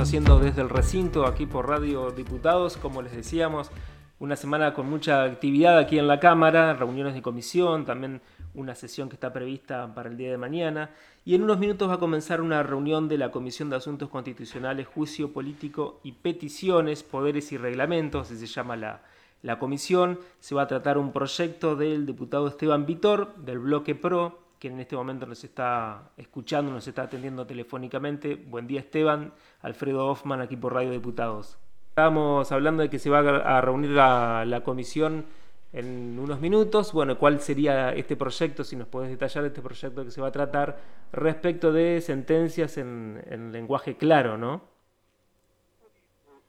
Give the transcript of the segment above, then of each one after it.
haciendo desde el recinto aquí por Radio Diputados, como les decíamos, una semana con mucha actividad aquí en la Cámara, reuniones de comisión, también una sesión que está prevista para el día de mañana. Y en unos minutos va a comenzar una reunión de la Comisión de Asuntos Constitucionales, Juicio Político y Peticiones, Poderes y Reglamentos, así se llama la, la comisión. Se va a tratar un proyecto del diputado Esteban Vitor, del Bloque PRO, que en este momento nos está escuchando, nos está atendiendo telefónicamente. Buen día Esteban, Alfredo Hoffman aquí por Radio Diputados. Estábamos hablando de que se va a reunir la, comisión en unos minutos. Bueno, ¿cuál sería este proyecto? Si nos puedes detallar este proyecto que se va a tratar respecto de sentencias en, en lenguaje claro, ¿no?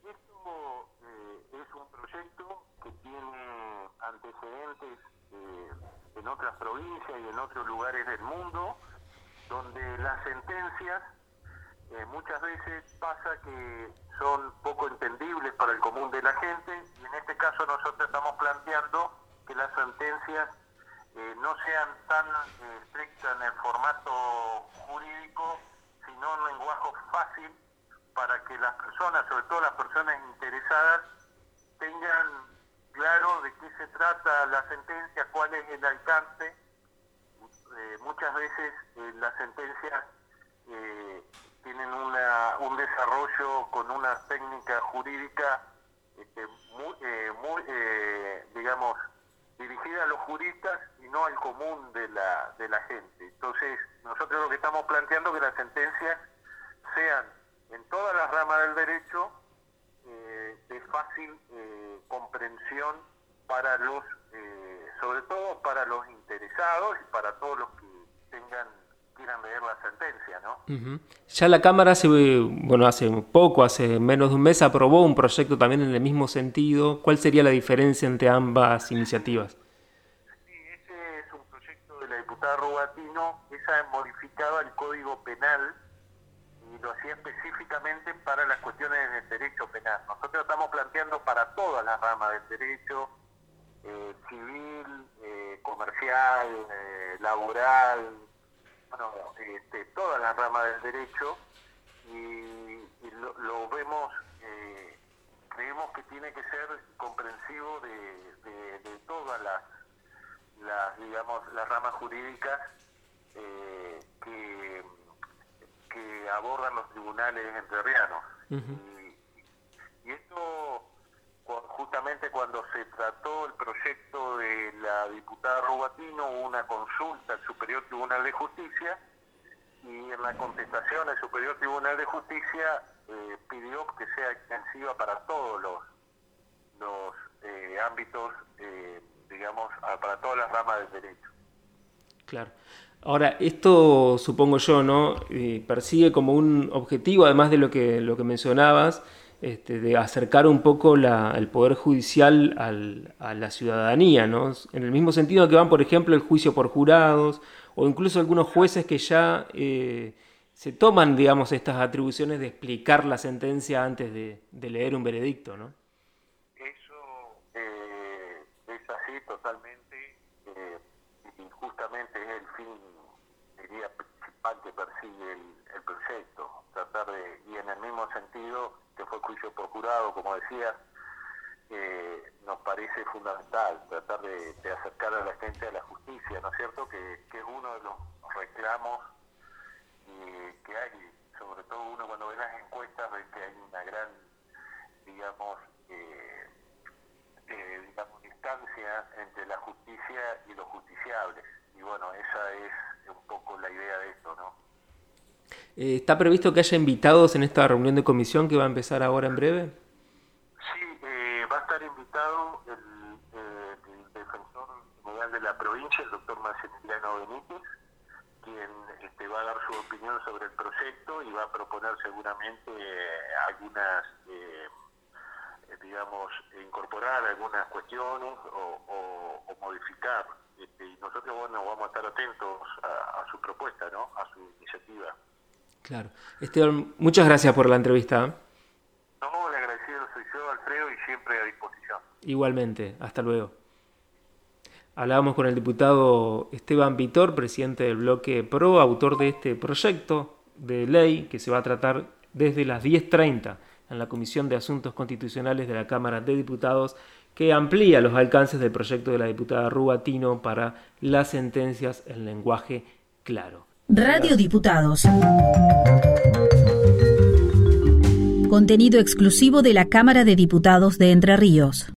Esto eh, es un proyecto que tiene antecedentes eh, en otras provincias y en otros lugares del mundo, donde las sentencias eh, muchas veces pasa que son poco entendibles para el común de la gente y en este caso nosotros estamos planteando que las sentencias eh, no sean tan eh, estrictas en el formato jurídico, sino en lenguaje fácil para que las personas, sobre todo las personas interesadas, de qué se trata la sentencia, cuál es el alcance. muchas veces las sentencias tienen una, un desarrollo con una técnica jurídica este, muy, eh, muy eh, digamos, dirigida a los juristas y no al común de la, de la gente. Entonces, nosotros lo que estamos planteando es que las sentencias sean en todas las ramas del derecho eh, de fácil comprensión para los, sobre todo para los interesados y para todos los que tengan quieran leer la sentencia, ¿no? Ya la Cámara hace, bueno, hace poco, hace menos de un mes, aprobó un proyecto también en el mismo sentido. ¿Cuál sería la diferencia entre ambas iniciativas? Sí, ese es un proyecto de la diputada Rubatino, esa modificaba el Código Penal y lo hacía específicamente para las cuestiones del derecho penal. Nosotros estamos planteando para todas las ramas del derecho, eh, civil, eh, comercial, eh, laboral, bueno, este, todas las ramas del derecho y, lo, vemos, eh, creemos que tiene que ser comprensivo de, todas las, las, digamos, las ramas jurídicas eh, que, que abordan los tribunales entrerrianos. y, y esto justamente cuando se trató el proyecto de la diputada Rubatino, hubo una consulta al Superior Tribunal de Justicia y en la contestación el Superior Tribunal de Justicia eh, pidió que sea extensiva para todos los, eh, ámbitos, eh, digamos, para todas las ramas del derecho. Claro. Ahora, esto supongo yo, ¿no? persigue como un objetivo, además de lo que, lo que mencionabas, este, de acercar un poco el Poder Judicial a la ciudadanía, ¿no? En el mismo sentido que van, por ejemplo, el juicio por jurados o incluso algunos jueces que ya eh, se toman, digamos, estas atribuciones de explicar la sentencia antes de, leer un veredicto, ¿no? Eso eh, es así totalmente eh, y justamente es el fin, diría, principal que persigue el, el proyecto, tratar de, y en el mismo sentido que fue juicio por jurado, como decía, eh, nos parece fundamental tratar de, acercar a la gente a la justicia, ¿no es cierto? Que, es uno de los reclamos que hay, sobre todo uno cuando ve las encuestas ve que hay una gran, digamos, eh, eh, digamos, distancia entre la justicia y los justiciables. Y bueno, esa es un poco la idea de. Eh, ¿Está previsto que haya invitados en esta reunión de comisión que va a empezar ahora en breve? Sí, eh, va a estar invitado el, eh, defensor general de la provincia, el doctor Maximiliano Benítez, quien este, va a dar su opinión sobre el proyecto y va a proponer seguramente algunas, digamos, incorporar algunas cuestiones o, modificar. Este, y nosotros, bueno, vamos a estar atentos a su propuesta, ¿no? A su iniciativa. Claro. Esteban, muchas gracias por la entrevista. ¿eh? No, le soy yo, Alfredo, y siempre a disposición. Igualmente, hasta luego. Hablábamos con el diputado Esteban Vitor, presidente del bloque PRO, autor de este proyecto de ley que se va a tratar desde las 10.30 en la Comisión de Asuntos Constitucionales de la Cámara de Diputados, que amplía los alcances del proyecto de la diputada Rubatino para las sentencias en lenguaje claro. Radio Diputados. Contenido exclusivo de la Cámara de Diputados de Entre Ríos.